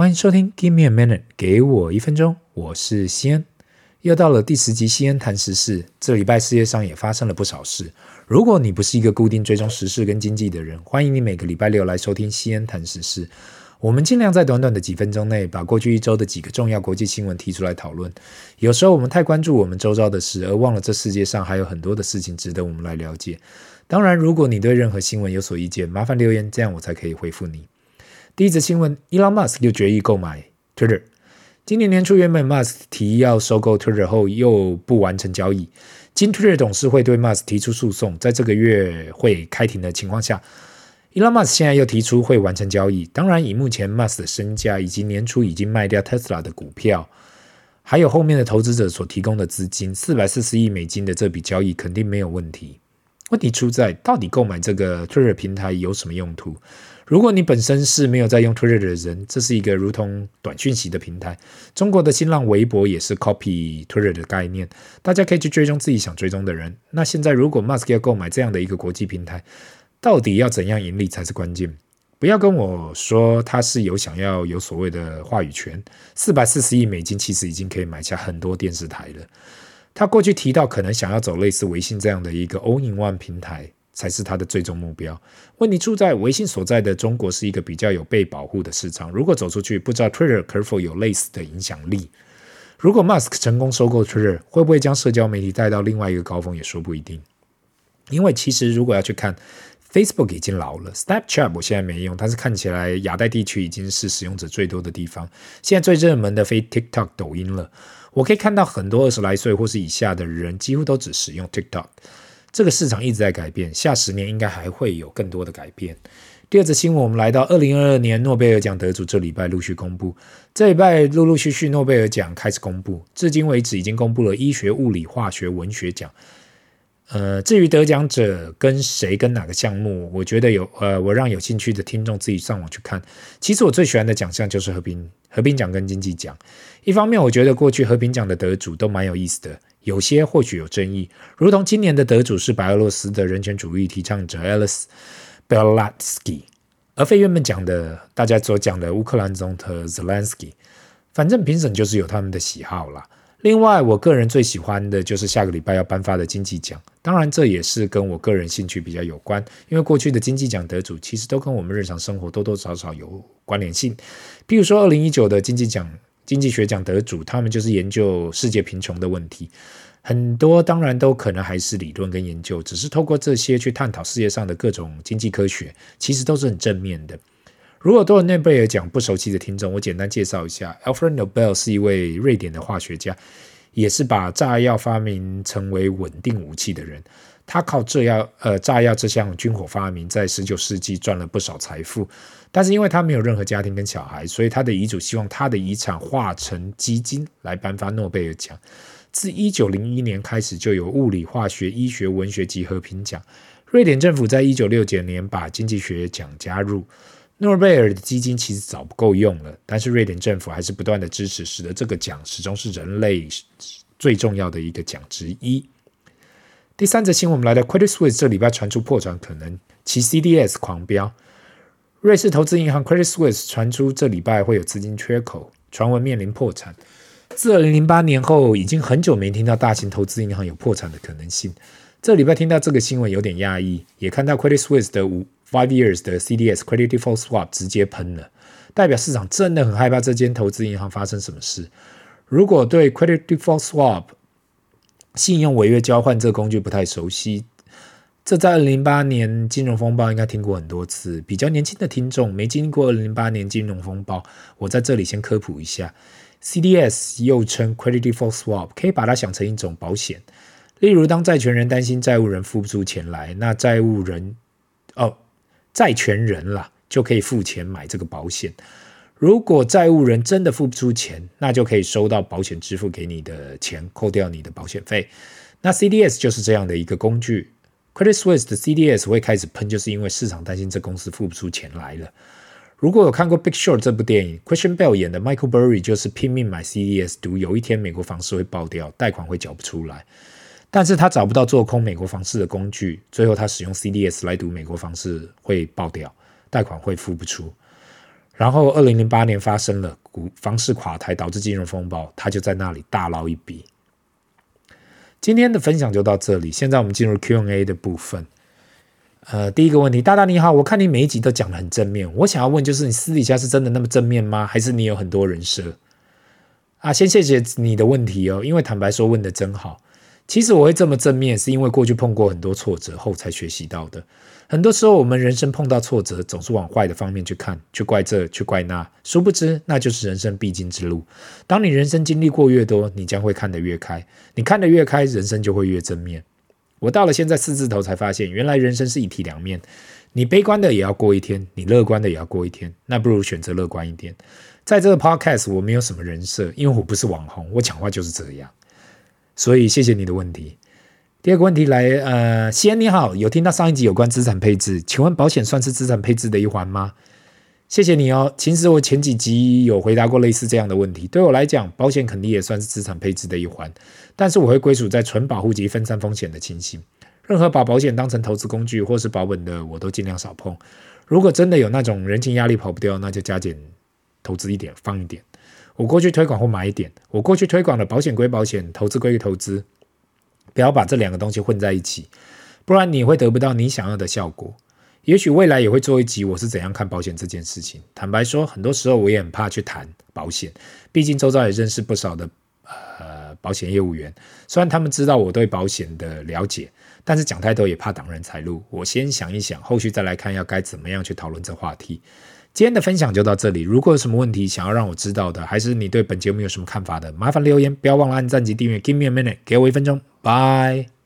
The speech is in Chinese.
欢迎收听 Give me a minute，给我一分钟，我是西恩。又到了第十集西恩谈时事。这礼拜世界上也发生了不少事。如果你不是一个固定追踪时事跟经济的人，欢迎你每个礼拜六来收听西恩谈时事。我们尽量在短短的几分钟内，把过去一周的几个重要国际新闻提出来讨论。有时候我们太关注我们周遭的事，而忘了这世界上还有很多的事情值得我们来了解。当然，如果你对任何新闻有所意见，麻烦留言，这样我才可以回复你。第一则新闻：Elon Musk 又决议购买 Twitter。今年年初，原本 Musk 提议要收购 Twitter 后，又不完成交易。经 Twitter 董事会对 Musk 提出诉讼，在这个月会开庭的情况下，Elon Musk 现在又提出会完成交易。当然，以目前 Musk 的身价以及年初已经卖掉 Tesla 的股票，还有后面的投资者所提供的资金，四百四十亿美金的这笔交易肯定没有问题。问题出在，到底购买这个 Twitter 平台有什么用途？如果你本身是没有在用 Twitter 的人，这是一个如同短讯息的平台。中国的新浪微博也是 copy Twitter 的概念，大家可以去追踪自己想追踪的人。那现在如果 Musk 要购买这样的一个国际平台，到底要怎样盈利才是关键？不要跟我说他是有想要有所谓的话语权。四百四十亿美金其实已经可以买下很多电视台了。他过去提到可能想要走类似微信这样的一个 all-in-one 平台。才是他的最终目标。问题出在微信所在的中国是一个比较有被保护的市场。如果走出去，不知道 Twitter 可否有类似的影响力。如果 Musk 成功收购 Twitter，会不会将社交媒体带到另外一个高峰，也说不一定。因为其实如果要去看，Facebook 已经老了，Snapchat 我现在没用，但是看起来亚太地区已经是使用者最多的地方。现在最热门的非 TikTok 抖音了，我可以看到很多二十来岁或是以下的人几乎都只使用 TikTok。这个市场一直在改变，下十年应该还会有更多的改变。第二则新闻，我们来到二零二二年诺贝尔奖得主，这礼拜陆续公布。这礼拜陆陆续续诺贝尔奖开始公布，至今为止已经公布了医学、物理、化学、文学奖。呃，至于得奖者跟谁跟哪个项目，我觉得有呃，我让有兴趣的听众自己上网去看。其实我最喜欢的奖项就是和平和平奖跟经济奖。一方面，我觉得过去和平奖的得主都蛮有意思的。有些或许有争议，如同今年的得主是白俄罗斯的人权主义提倡者 Ales Belatsky，而非原本讲的大家所讲的乌克兰总统 Zelensky。反正评审就是有他们的喜好啦。另外，我个人最喜欢的就是下个礼拜要颁发的经济奖，当然这也是跟我个人兴趣比较有关，因为过去的经济奖得主其实都跟我们日常生活多多少少有关联性。比如说二零一九的经济奖。经济学奖得主，他们就是研究世界贫穷的问题，很多当然都可能还是理论跟研究，只是透过这些去探讨世界上的各种经济科学，其实都是很正面的。如果对诺贝尔奖不熟悉的听众，我简单介绍一下，Alfred Nobel 是一位瑞典的化学家，也是把炸药发明成为稳定武器的人。他靠这药呃炸药这项军火发明，在十九世纪赚了不少财富。但是因为他没有任何家庭跟小孩，所以他的遗嘱希望他的遗产化成基金来颁发诺贝尔奖。自一九零一年开始，就有物理、化学、医学、文学及和平奖。瑞典政府在一九六九年把经济学奖加入。诺贝尔的基金其实早不够用了，但是瑞典政府还是不断的支持，使得这个奖始终是人类最重要的一个奖之一。第三则新闻，我们来到 Credit Suisse 这礼拜传出破产可能，其 CDS 狂飙。瑞士投资银行 Credit Suisse 传出这礼拜会有资金缺口，传闻面临破产。自2008年后，已经很久没听到大型投资银行有破产的可能性。这礼拜听到这个新闻有点讶异，也看到 Credit Suisse 的五 five years 的 CDS Credit Default Swap 直接喷了，代表市场真的很害怕这间投资银行发生什么事。如果对 Credit Default Swap 信用违约交换这个工具不太熟悉，这在二零零八年金融风暴应该听过很多次。比较年轻的听众没经历过二零零八年金融风暴，我在这里先科普一下：CDS 又称 Credit Default Swap，可以把它想成一种保险。例如，当债权人担心债务人付不出钱来，那债务人哦，债权人啦就可以付钱买这个保险。如果债务人真的付不出钱，那就可以收到保险支付给你的钱，扣掉你的保险费。那 CDS 就是这样的一个工具。Credit Suisse 的 CDS 会开始喷，就是因为市场担心这公司付不出钱来了。如果有看过《Big Short》这部电影，Christian Bale 演的 Michael Burry 就是拼命买 CDS，赌有一天美国房市会爆掉，贷款会缴不出来。但是他找不到做空美国房市的工具，最后他使用 CDS 来赌美国房市会爆掉，贷款会付不出。然后二零零八年发生了股房市垮台，导致金融风暴，他就在那里大捞一笔。今天的分享就到这里，现在我们进入 Q&A 的部分。呃，第一个问题，大大你好，我看你每一集都讲的很正面，我想要问就是你私底下是真的那么正面吗？还是你有很多人设？啊，先谢谢你的问题哦，因为坦白说问的真好。其实我会这么正面，是因为过去碰过很多挫折后才学习到的。很多时候我们人生碰到挫折，总是往坏的方面去看，去怪这，去怪那，殊不知那就是人生必经之路。当你人生经历过越多，你将会看得越开。你看得越开，人生就会越正面。我到了现在四字头才发现，原来人生是一体两面。你悲观的也要过一天，你乐观的也要过一天。那不如选择乐观一点。在这个 podcast，我没有什么人设，因为我不是网红，我讲话就是这样。所以谢谢你的问题。第二个问题来，呃，西安你好，有听到上一集有关资产配置，请问保险算是资产配置的一环吗？谢谢你哦。其实我前几集有回答过类似这样的问题。对我来讲，保险肯定也算是资产配置的一环，但是我会归属在纯保护及分散风险的情形。任何把保险当成投资工具或是保本的，我都尽量少碰。如果真的有那种人情压力跑不掉，那就加减投资一点，放一点。我过去推广或买一点。我过去推广的保险归保险，投资归投资，不要把这两个东西混在一起，不然你会得不到你想要的效果。也许未来也会做一集，我是怎样看保险这件事情。坦白说，很多时候我也很怕去谈保险，毕竟周遭也认识不少的呃保险业务员，虽然他们知道我对保险的了解，但是讲太多也怕挡人财路。我先想一想，后续再来看要该怎么样去讨论这话题。今天的分享就到这里。如果有什么问题想要让我知道的，还是你对本节目有什么看法的，麻烦留言，不要忘了按赞及订阅。Give me a minute，给我一分钟，Bye。